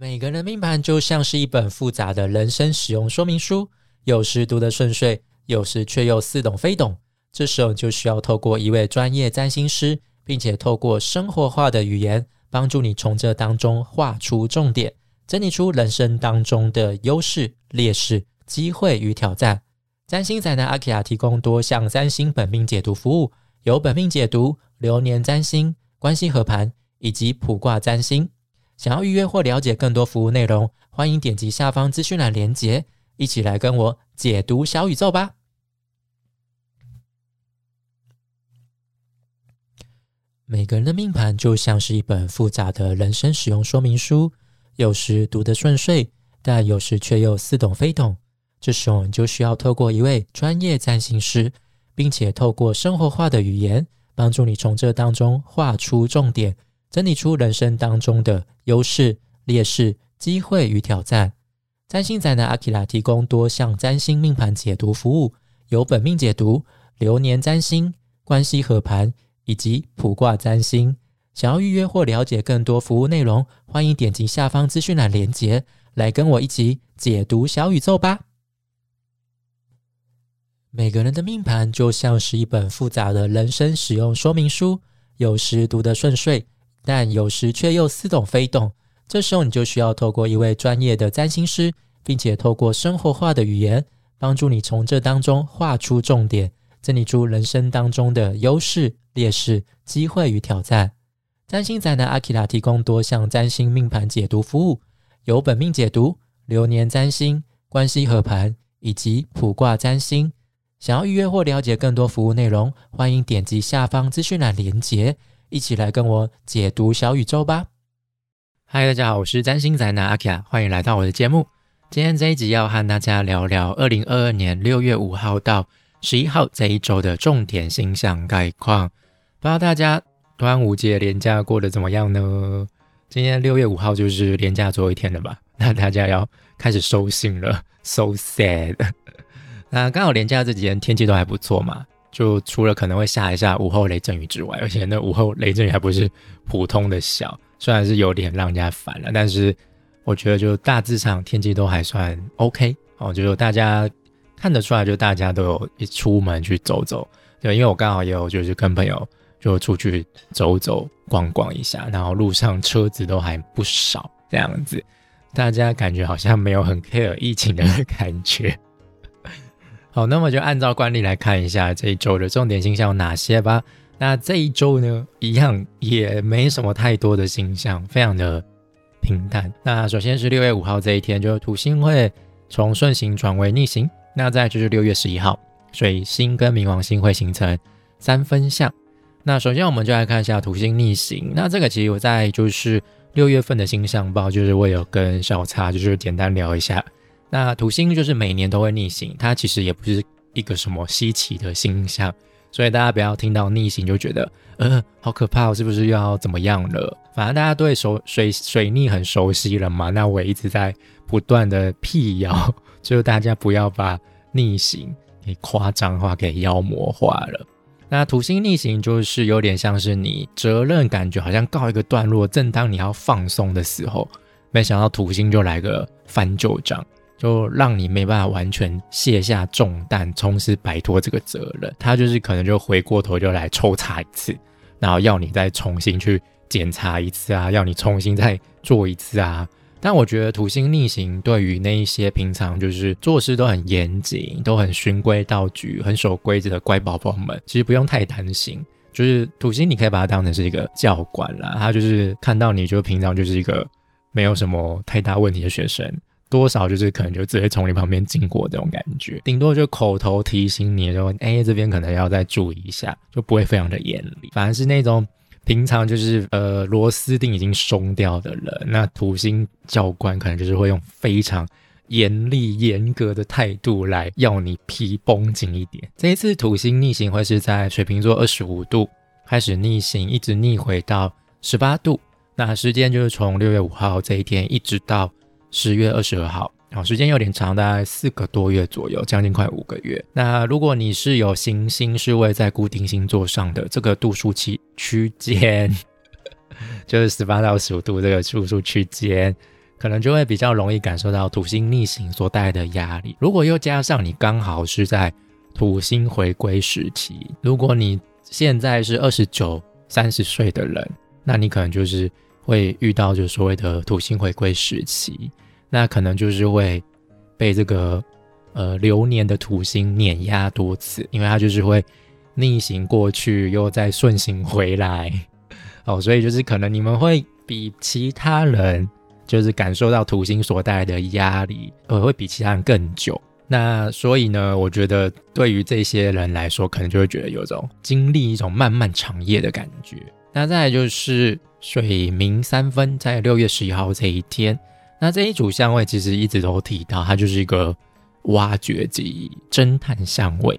每个人的命盘就像是一本复杂的人生使用说明书，有时读得顺遂，有时却又似懂非懂。这时候就需要透过一位专业占星师，并且透过生活化的语言，帮助你从这当中画出重点，整理出人生当中的优势、劣势、机会与挑战。占星仔的阿奇亚提供多项占星本命解读服务，有本命解读、流年占星、关系合盘以及卜卦占星。想要预约或了解更多服务内容，欢迎点击下方资讯栏连接，一起来跟我解读小宇宙吧。每个人的命盘就像是一本复杂的人生使用说明书，有时读得顺遂，但有时却又似懂非懂。这时候你就需要透过一位专业占星师，并且透过生活化的语言，帮助你从这当中画出重点，整理出人生当中的优势、劣势、机会与挑战。占星仔的阿基拉提供多项占星命盘解读服务，有本命解读、流年占星、关系合盘。以及卜卦占星，想要预约或了解更多服务内容，欢迎点击下方资讯栏连接，来跟我一起解读小宇宙吧。每个人的命盘就像是一本复杂的人生使用说明书，有时读得顺遂，但有时却又似懂非懂。这时候你就需要透过一位专业的占星师，并且透过生活化的语言，帮助你从这当中画出重点。整理出人生当中的优势、劣势、机会与挑战。占星宅男阿基拉提供多项占星命盘解读服务，有本命解读、流年占星、关系合盘以及普卦占星。想要预约或了解更多服务内容，欢迎点击下方资讯栏连接，一起来跟我解读小宇宙吧。嗨，大家好，我是占星宅男阿基拉，欢迎来到我的节目。今天这一集要和大家聊聊二零二二年六月五号到。十一号这一周的重点星象概况，不知道大家端午节连假过得怎么样呢？今天六月五号就是连假最后一天了吧？那大家要开始收信了，so sad。那刚好连假这几天天气都还不错嘛，就除了可能会下一下午后雷阵雨之外，而且那午后雷阵雨还不是普通的小，虽然是有点让人家烦了，但是我觉得就大致上天气都还算 OK 哦，就是大家。看得出来，就大家都有一出门去走走，对，因为我刚好也有就是跟朋友就出去走走逛逛一下，然后路上车子都还不少，这样子，大家感觉好像没有很 care 疫情的感觉。好，那么就按照惯例来看一下这一周的重点星象有哪些吧。那这一周呢，一样也没什么太多的星象，非常的平淡。那首先是六月五号这一天，就是土星会从顺行转为逆行。那再就是六月十一号，水星跟冥王星会形成三分相。那首先我们就来看一下土星逆行。那这个其实我在就是六月份的星象报，就是我有跟小叉就是简单聊一下。那土星就是每年都会逆行，它其实也不是一个什么稀奇的星象，所以大家不要听到逆行就觉得呃好可怕，是不是又要怎么样了？反正大家对熟水水逆很熟悉了嘛。那我一直在不断的辟谣。就是大家不要把逆行给夸张化、给妖魔化了。那土星逆行就是有点像是你责任感觉好像告一个段落，正当你要放松的时候，没想到土星就来个翻旧账，就让你没办法完全卸下重担，从此摆脱这个责任。他就是可能就回过头就来抽查一次，然后要你再重新去检查一次啊，要你重新再做一次啊。但我觉得土星逆行对于那一些平常就是做事都很严谨、都很循规蹈矩、很守规则的乖宝宝们，其实不用太担心。就是土星，你可以把它当成是一个教官啦，他就是看到你就平常就是一个没有什么太大问题的学生，多少就是可能就直接从你旁边经过这种感觉，顶多就口头提醒你说，哎，这边可能要再注意一下，就不会非常的严厉。反而是那种。平常就是呃螺丝钉已经松掉的人，那土星教官可能就是会用非常严厉严格的态度来要你皮绷紧一点。这一次土星逆行会是在水瓶座二十五度开始逆行，一直逆回到十八度，那时间就是从六月五号这一天一直到十月二十二号。好，时间有点长，大概四个多月左右，将近快五个月。那如果你是有行星是位在固定星座上的，这个度数期区间，就是十八到十五度这个度数区间，可能就会比较容易感受到土星逆行所带来的压力。如果又加上你刚好是在土星回归时期，如果你现在是二十九、三十岁的人，那你可能就是会遇到就所谓的土星回归时期，那可能就是会被这个呃流年的土星碾压多次，因为它就是会逆行过去，又再顺行回来。哦，所以就是可能你们会比其他人。就是感受到土星所带来的压力，呃，会比其他人更久。那所以呢，我觉得对于这些人来说，可能就会觉得有种经历一种漫漫长夜的感觉。那再来就是水明三分，在六月十一号这一天，那这一组相位其实一直都提到，它就是一个挖掘机侦探相位，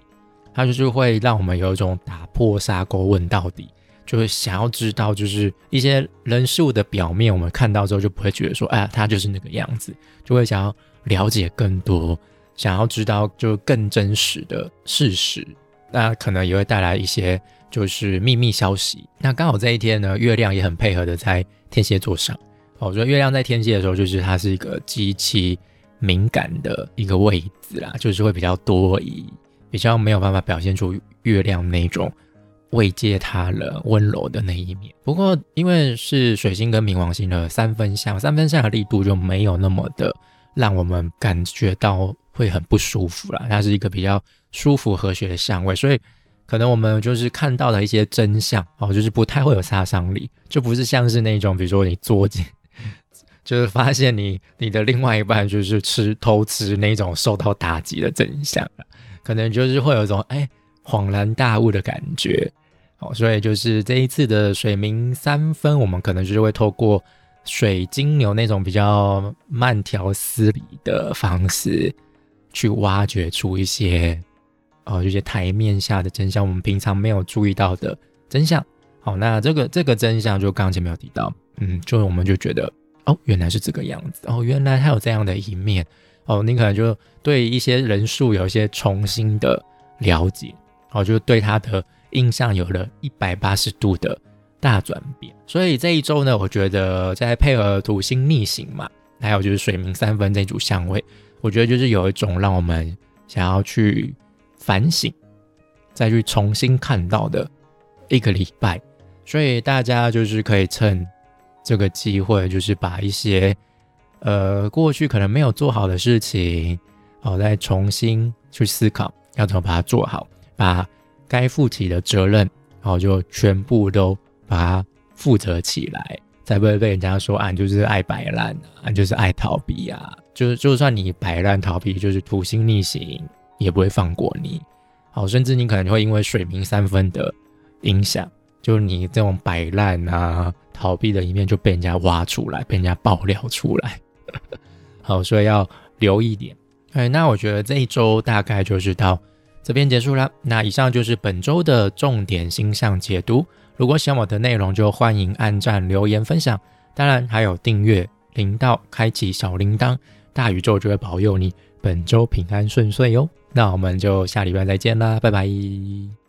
它就是会让我们有一种打破砂锅问到底。就会想要知道，就是一些人事物的表面，我们看到之后就不会觉得说，哎呀，他就是那个样子，就会想要了解更多，想要知道就更真实的事实。那可能也会带来一些就是秘密消息。那刚好这一天呢，月亮也很配合的在天蝎座上。我觉得月亮在天蝎的时候，就是它是一个极其敏感的一个位置啦，就是会比较多疑，比较没有办法表现出月亮那种。慰藉他人、温柔的那一面。不过，因为是水星跟冥王星的三分相，三分相的力度就没有那么的让我们感觉到会很不舒服了。它是一个比较舒服、和谐的相位，所以可能我们就是看到的一些真相哦，就是不太会有杀伤力，就不是像是那种，比如说你作奸，就是发现你你的另外一半就是吃偷吃那种受到打击的真相，可能就是会有一种哎恍然大悟的感觉。哦，所以就是这一次的水明三分，我们可能就是会透过水晶牛那种比较慢条斯理的方式，去挖掘出一些哦，这些台面下的真相，我们平常没有注意到的真相。好，那这个这个真相就刚前面有提到，嗯，就我们就觉得哦，原来是这个样子，哦，原来他有这样的一面，哦，你可能就对一些人数有一些重新的了解，哦，就对他的。印象有了一百八十度的大转变，所以这一周呢，我觉得在配合土星逆行嘛，还有就是水明三分这组相位，我觉得就是有一种让我们想要去反省，再去重新看到的一个礼拜，所以大家就是可以趁这个机会，就是把一些呃过去可能没有做好的事情，好再重新去思考要怎么把它做好，把。该负起的责任，然后就全部都把它负责起来，才不会被人家说啊，就是爱摆烂啊，就是爱逃避啊。就是就算你摆烂逃避，就是土星逆行，也不会放过你。好，甚至你可能会因为水平三分的影响，就你这种摆烂啊、逃避的一面就被人家挖出来，被人家爆料出来。好，所以要留一点。哎，那我觉得这一周大概就是到。这边结束了，那以上就是本周的重点星象解读。如果喜欢我的内容，就欢迎按赞、留言、分享，当然还有订阅频道、开启小铃铛，大宇宙就会保佑你本周平安顺遂哟。那我们就下礼拜再见啦，拜拜。